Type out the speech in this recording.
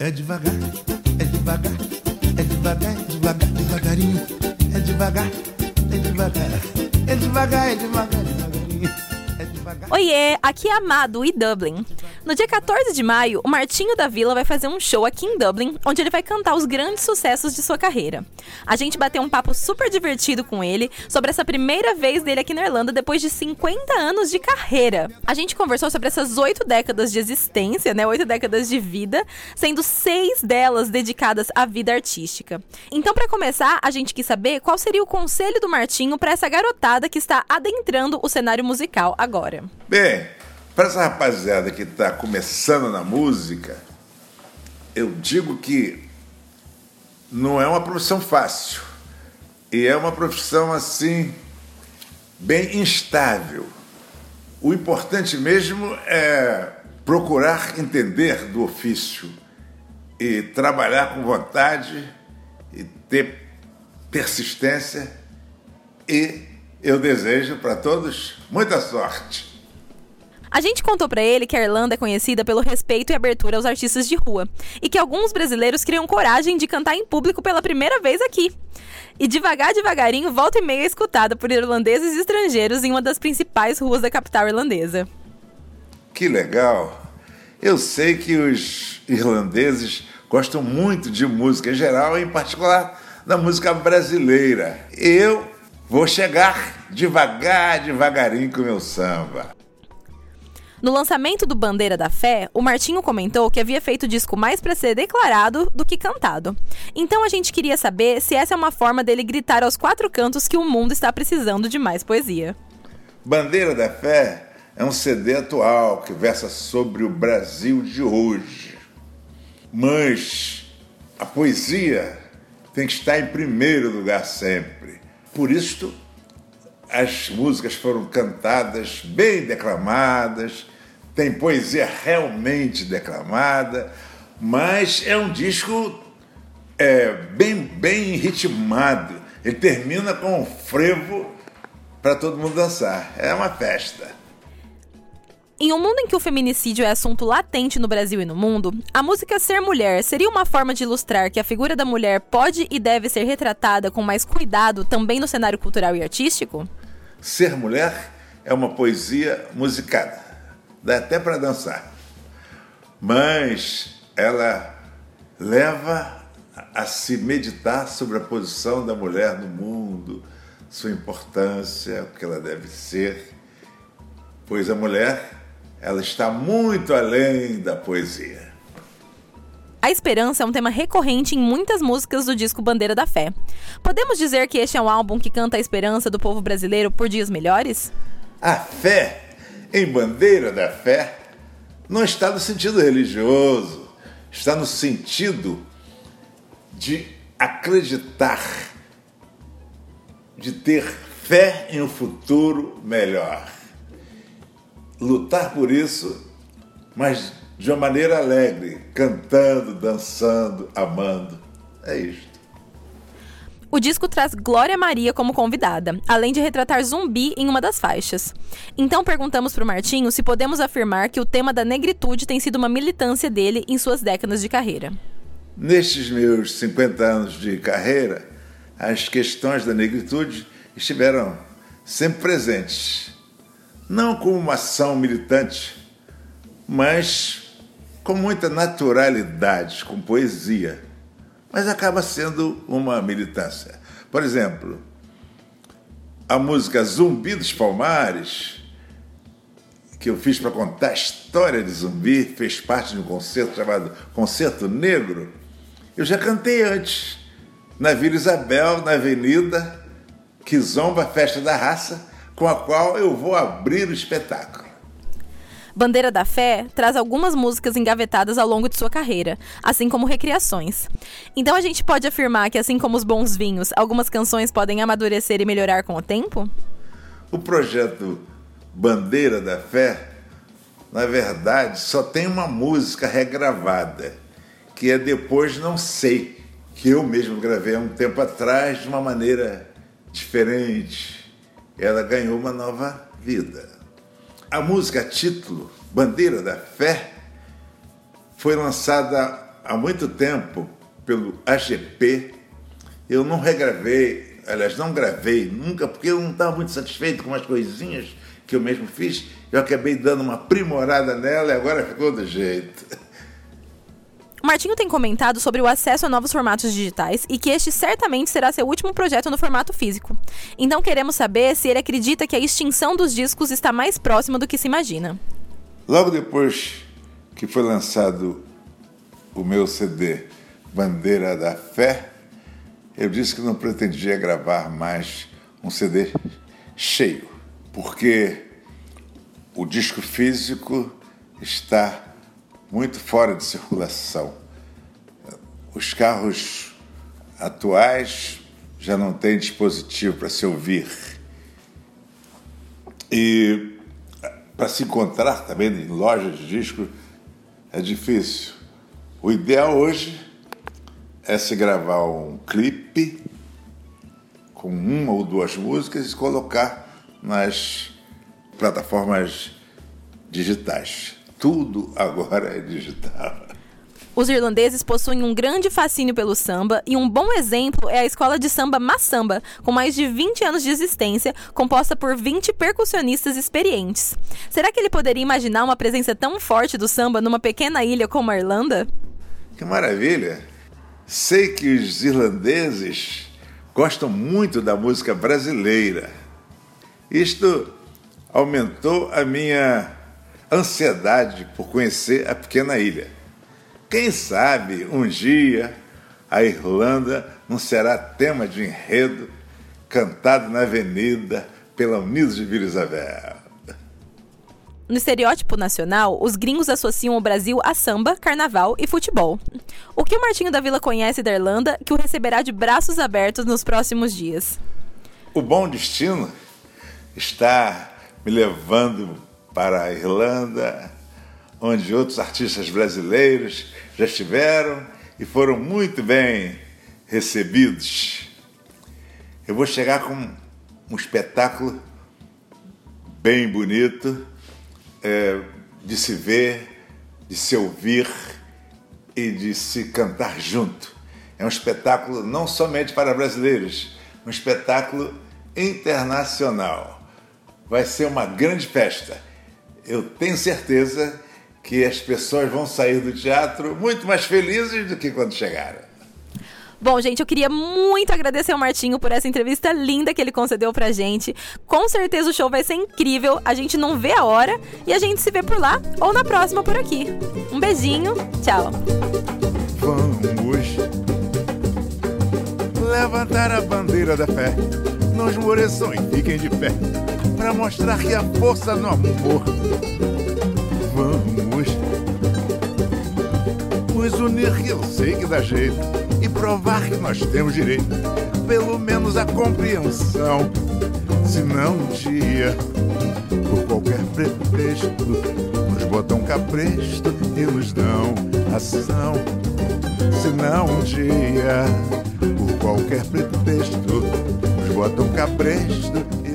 É devagar, é devagar, é devagar, é devagar, devagarinho. É devagar, é devagar, é devagar, é devagar, devagarinho. É devagar. Oiê, aqui é Amado e Dublin. No dia 14 de maio, o Martinho da Vila vai fazer um show aqui em Dublin, onde ele vai cantar os grandes sucessos de sua carreira. A gente bateu um papo super divertido com ele sobre essa primeira vez dele aqui na Irlanda depois de 50 anos de carreira. A gente conversou sobre essas oito décadas de existência, né? Oito décadas de vida, sendo seis delas dedicadas à vida artística. Então, para começar, a gente quis saber qual seria o conselho do Martinho para essa garotada que está adentrando o cenário musical agora. Bem, para essa rapaziada que está começando na música, eu digo que não é uma profissão fácil. E é uma profissão assim, bem instável. O importante mesmo é procurar entender do ofício e trabalhar com vontade e ter persistência. E eu desejo para todos muita sorte. A gente contou pra ele que a Irlanda é conhecida pelo respeito e abertura aos artistas de rua e que alguns brasileiros criam coragem de cantar em público pela primeira vez aqui. E devagar, devagarinho, volta e meia é escutada por irlandeses e estrangeiros em uma das principais ruas da capital irlandesa. Que legal! Eu sei que os irlandeses gostam muito de música em geral, em particular da música brasileira. Eu vou chegar devagar, devagarinho com meu samba. No lançamento do Bandeira da Fé, o Martinho comentou que havia feito o disco mais para ser declarado do que cantado. Então a gente queria saber se essa é uma forma dele gritar aos quatro cantos que o mundo está precisando de mais poesia. Bandeira da Fé é um CD atual que versa sobre o Brasil de hoje. Mas a poesia tem que estar em primeiro lugar sempre. Por isso, as músicas foram cantadas, bem declamadas, tem poesia realmente declamada, mas é um disco é, bem, bem ritmado. Ele termina com um frevo para todo mundo dançar. É uma festa. Em um mundo em que o feminicídio é assunto latente no Brasil e no mundo, a música Ser Mulher seria uma forma de ilustrar que a figura da mulher pode e deve ser retratada com mais cuidado também no cenário cultural e artístico? Ser mulher é uma poesia musicada, dá até para dançar, mas ela leva a se meditar sobre a posição da mulher no mundo, sua importância, o que ela deve ser, pois a mulher ela está muito além da poesia. A esperança é um tema recorrente em muitas músicas do disco Bandeira da Fé. Podemos dizer que este é um álbum que canta a esperança do povo brasileiro por dias melhores? A fé em Bandeira da Fé não está no sentido religioso, está no sentido de acreditar, de ter fé em um futuro melhor. Lutar por isso, mas de uma maneira alegre, cantando, dançando, amando. É isto. O disco traz Glória Maria como convidada, além de retratar zumbi em uma das faixas. Então perguntamos para o Martinho se podemos afirmar que o tema da negritude tem sido uma militância dele em suas décadas de carreira. Nestes meus 50 anos de carreira, as questões da negritude estiveram sempre presentes. Não como uma ação militante, mas com muita naturalidade, com poesia, mas acaba sendo uma militância. Por exemplo, a música Zumbi dos Palmares, que eu fiz para contar a história de zumbi, fez parte de um concerto chamado Concerto Negro. Eu já cantei antes, na Vila Isabel, na Avenida Kizomba Festa da Raça, com a qual eu vou abrir o espetáculo. Bandeira da Fé traz algumas músicas engavetadas ao longo de sua carreira, assim como recriações. Então a gente pode afirmar que, assim como os bons vinhos, algumas canções podem amadurecer e melhorar com o tempo? O projeto Bandeira da Fé, na verdade, só tem uma música regravada, que é Depois Não Sei, que eu mesmo gravei há um tempo atrás de uma maneira diferente. Ela ganhou uma nova vida. A música título, Bandeira da Fé, foi lançada há muito tempo, pelo AGP, eu não regravei, aliás, não gravei nunca, porque eu não estava muito satisfeito com as coisinhas que eu mesmo fiz. Eu acabei dando uma aprimorada nela e agora ficou do jeito. O Martinho tem comentado sobre o acesso a novos formatos digitais e que este certamente será seu último projeto no formato físico. Então queremos saber se ele acredita que a extinção dos discos está mais próxima do que se imagina. Logo depois que foi lançado o meu CD Bandeira da Fé, eu disse que não pretendia gravar mais um CD cheio, porque o disco físico está muito fora de circulação. Os carros atuais já não têm dispositivo para se ouvir. E para se encontrar também em lojas de disco é difícil. O ideal hoje é se gravar um clipe com uma ou duas músicas e colocar nas plataformas digitais. Tudo agora é digital. Os irlandeses possuem um grande fascínio pelo samba e um bom exemplo é a escola de samba Massamba, com mais de 20 anos de existência, composta por 20 percussionistas experientes. Será que ele poderia imaginar uma presença tão forte do samba numa pequena ilha como a Irlanda? Que maravilha! Sei que os irlandeses gostam muito da música brasileira. Isto aumentou a minha ansiedade por conhecer a pequena ilha. Quem sabe um dia a Irlanda não será tema de enredo cantado na avenida pela Unidos de Vila Isabel. No estereótipo nacional, os gringos associam o Brasil a samba, carnaval e futebol. O que o Martinho da Vila conhece da Irlanda que o receberá de braços abertos nos próximos dias? O bom destino está me levando para a Irlanda, onde outros artistas brasileiros já estiveram e foram muito bem recebidos. Eu vou chegar com um espetáculo bem bonito é, de se ver, de se ouvir e de se cantar junto. É um espetáculo não somente para brasileiros, um espetáculo internacional. Vai ser uma grande festa. Eu tenho certeza que as pessoas vão sair do teatro muito mais felizes do que quando chegaram. Bom, gente, eu queria muito agradecer ao Martinho por essa entrevista linda que ele concedeu pra gente. Com certeza o show vai ser incrível. A gente não vê a hora e a gente se vê por lá ou na próxima por aqui. Um beijinho, tchau. Vamos levantar a bandeira da fé. Não esmoreçam e fiquem de pé para mostrar que a força no amor. Vamos nos unir que eu sei que dá jeito e provar que nós temos direito, pelo menos a compreensão. Se não um dia, por qualquer pretexto, nos botam cabresto e nos dão ação. Se não um dia, por qualquer pretexto, nos botam cabresto